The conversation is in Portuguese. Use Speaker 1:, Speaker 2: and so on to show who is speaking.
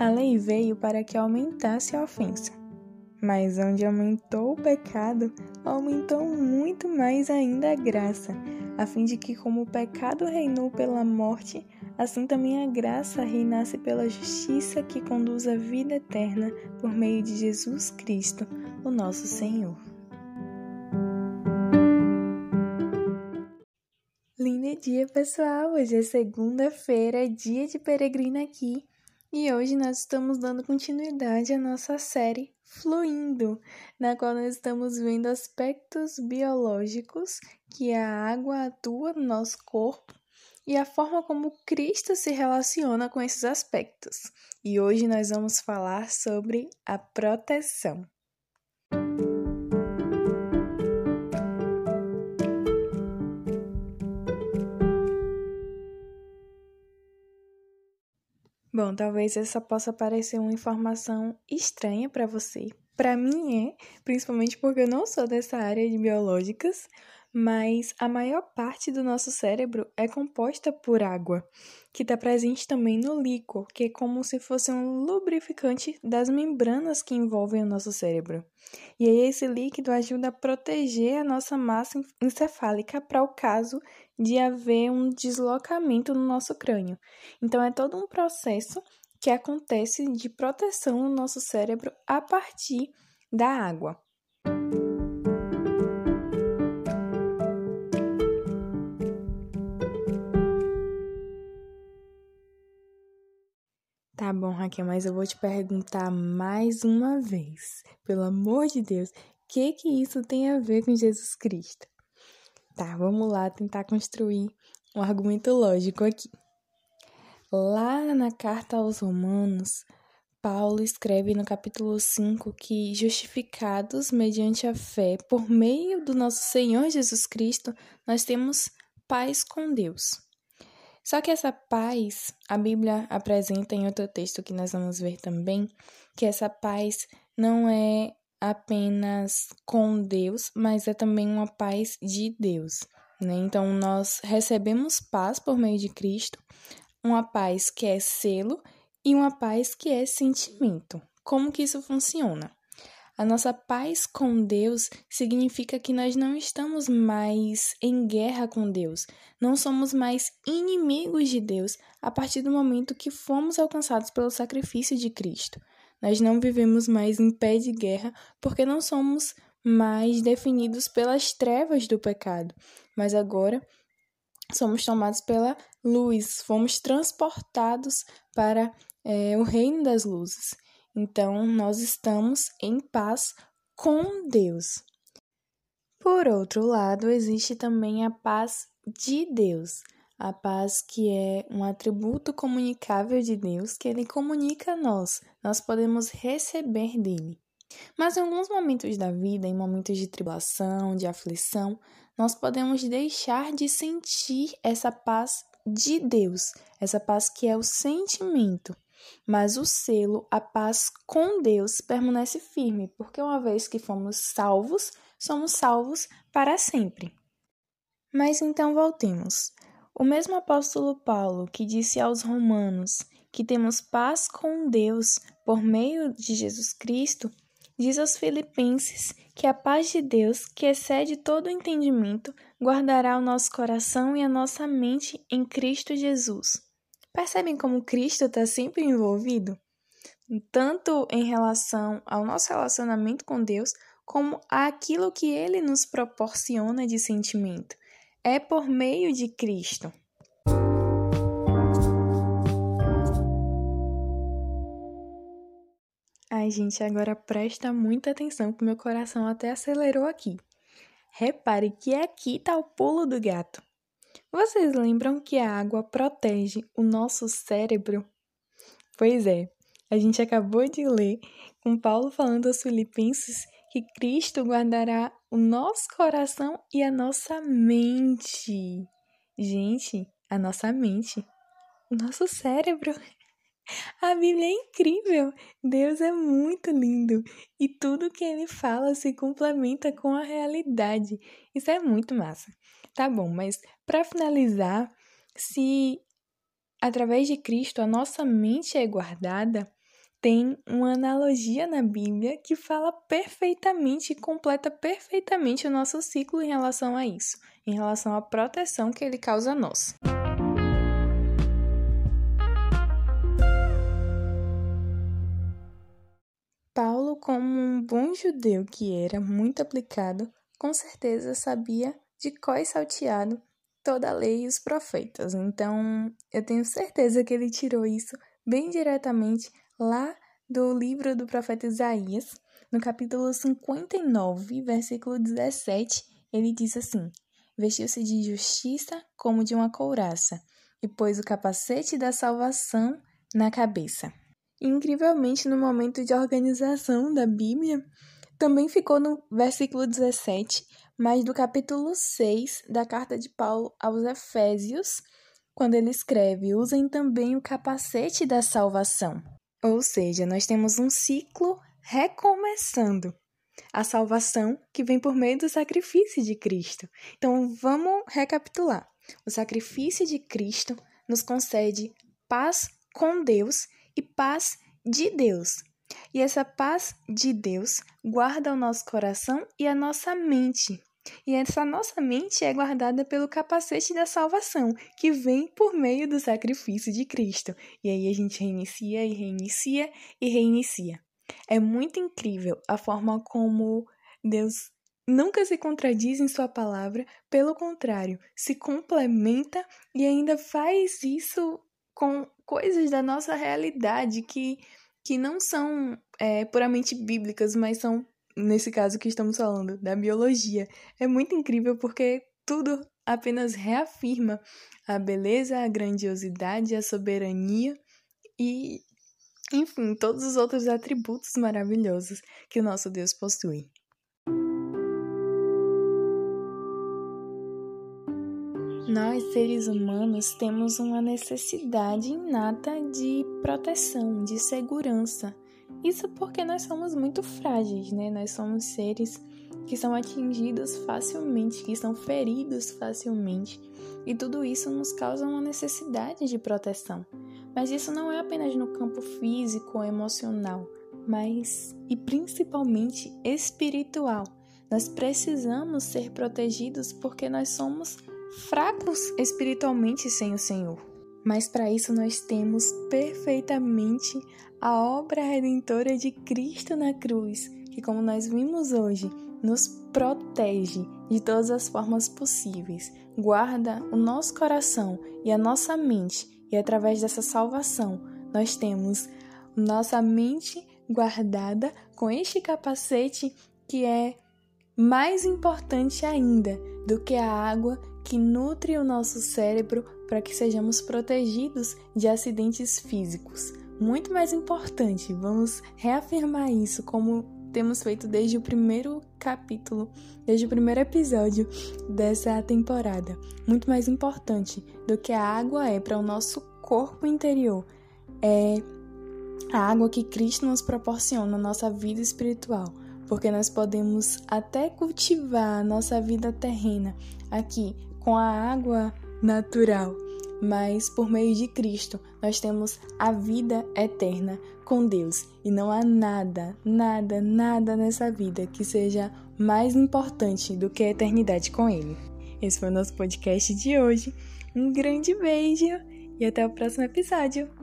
Speaker 1: A lei veio para que aumentasse a ofensa. Mas onde aumentou o pecado, aumentou muito mais ainda a graça, a fim de que, como o pecado reinou pela morte, assim também a graça reinasse pela justiça que conduz à vida eterna por meio de Jesus Cristo, o nosso Senhor. Lindo dia, pessoal! Hoje é segunda-feira, dia de peregrina aqui, e hoje nós estamos dando continuidade à nossa série Fluindo, na qual nós estamos vendo aspectos biológicos que a água atua no nosso corpo e a forma como Cristo se relaciona com esses aspectos. E hoje nós vamos falar sobre a proteção. Bom, talvez essa possa parecer uma informação estranha para você. Para mim é, principalmente porque eu não sou dessa área de biológicas, mas a maior parte do nosso cérebro é composta por água, que está presente também no líquor, que é como se fosse um lubrificante das membranas que envolvem o nosso cérebro. E aí esse líquido ajuda a proteger a nossa massa encefálica para o caso de haver um deslocamento no nosso crânio. Então é todo um processo que acontece de proteção no nosso cérebro a partir da água. Tá bom, Raquel, mas eu vou te perguntar mais uma vez. Pelo amor de Deus, o que que isso tem a ver com Jesus Cristo? Tá, vamos lá tentar construir um argumento lógico aqui. Lá na carta aos Romanos, Paulo escreve no capítulo 5 que, justificados mediante a fé por meio do nosso Senhor Jesus Cristo, nós temos paz com Deus. Só que essa paz, a Bíblia apresenta em outro texto que nós vamos ver também, que essa paz não é apenas com Deus, mas é também uma paz de Deus. Né? Então, nós recebemos paz por meio de Cristo, uma paz que é selo e uma paz que é sentimento. Como que isso funciona? A nossa paz com Deus significa que nós não estamos mais em guerra com Deus, não somos mais inimigos de Deus a partir do momento que fomos alcançados pelo sacrifício de Cristo. Nós não vivemos mais em pé de guerra porque não somos mais definidos pelas trevas do pecado, mas agora somos tomados pela luz, fomos transportados para é, o reino das luzes. Então, nós estamos em paz com Deus. Por outro lado, existe também a paz de Deus, a paz que é um atributo comunicável de Deus que ele comunica a nós, nós podemos receber dele. Mas em alguns momentos da vida, em momentos de tribulação, de aflição, nós podemos deixar de sentir essa paz de Deus, essa paz que é o sentimento. Mas o selo, a paz com Deus, permanece firme, porque uma vez que fomos salvos, somos salvos para sempre. Mas então voltemos. O mesmo apóstolo Paulo que disse aos Romanos que temos paz com Deus por meio de Jesus Cristo, diz aos Filipenses que a paz de Deus, que excede todo o entendimento, guardará o nosso coração e a nossa mente em Cristo Jesus. Percebem como Cristo está sempre envolvido? Tanto em relação ao nosso relacionamento com Deus, como àquilo que ele nos proporciona de sentimento. É por meio de Cristo. Ai, gente, agora presta muita atenção que meu coração até acelerou aqui. Repare que aqui está o pulo do gato. Vocês lembram que a água protege o nosso cérebro? Pois é, a gente acabou de ler com Paulo falando aos Filipenses que Cristo guardará o nosso coração e a nossa mente. Gente, a nossa mente, o nosso cérebro. A Bíblia é incrível. Deus é muito lindo e tudo que ele fala se complementa com a realidade. Isso é muito massa. Tá bom, mas para finalizar, se através de Cristo a nossa mente é guardada, tem uma analogia na Bíblia que fala perfeitamente e completa perfeitamente o nosso ciclo em relação a isso, em relação à proteção que ele causa a nós. Paulo, como um bom judeu que era muito aplicado, com certeza sabia de e salteado toda a lei e os profetas. Então, eu tenho certeza que ele tirou isso bem diretamente lá do livro do profeta Isaías, no capítulo 59, versículo 17, ele diz assim: Vestiu-se de justiça como de uma couraça, e pôs o capacete da salvação na cabeça. incrivelmente, no momento de organização da Bíblia, também ficou no versículo 17, mas do capítulo 6 da carta de Paulo aos Efésios, quando ele escreve: Usem também o capacete da salvação. Ou seja, nós temos um ciclo recomeçando. A salvação que vem por meio do sacrifício de Cristo. Então, vamos recapitular. O sacrifício de Cristo nos concede paz com Deus e paz de Deus. E essa paz de Deus guarda o nosso coração e a nossa mente. E essa nossa mente é guardada pelo capacete da salvação, que vem por meio do sacrifício de Cristo. E aí a gente reinicia e reinicia e reinicia. É muito incrível a forma como Deus nunca se contradiz em sua palavra, pelo contrário, se complementa e ainda faz isso com coisas da nossa realidade que, que não são é, puramente bíblicas, mas são nesse caso que estamos falando, da biologia. É muito incrível porque tudo apenas reafirma a beleza, a grandiosidade, a soberania e, enfim, todos os outros atributos maravilhosos que o nosso Deus possui. Nós, seres humanos, temos uma necessidade inata de proteção, de segurança. Isso porque nós somos muito frágeis, né? Nós somos seres que são atingidos facilmente, que são feridos facilmente, e tudo isso nos causa uma necessidade de proteção. Mas isso não é apenas no campo físico ou emocional, mas e principalmente espiritual. Nós precisamos ser protegidos porque nós somos fracos espiritualmente sem o Senhor. Mas para isso nós temos perfeitamente a obra redentora de Cristo na cruz, que, como nós vimos hoje, nos protege de todas as formas possíveis, guarda o nosso coração e a nossa mente, e através dessa salvação nós temos nossa mente guardada com este capacete que é mais importante ainda do que a água que nutre o nosso cérebro para que sejamos protegidos de acidentes físicos. Muito mais importante, vamos reafirmar isso como temos feito desde o primeiro capítulo, desde o primeiro episódio dessa temporada. Muito mais importante do que a água é para o nosso corpo interior, é a água que Cristo nos proporciona na nossa vida espiritual porque nós podemos até cultivar a nossa vida terrena aqui com a água natural, mas por meio de Cristo nós temos a vida eterna com Deus e não há nada, nada, nada nessa vida que seja mais importante do que a eternidade com Ele. Esse foi o nosso podcast de hoje. Um grande beijo e até o próximo episódio!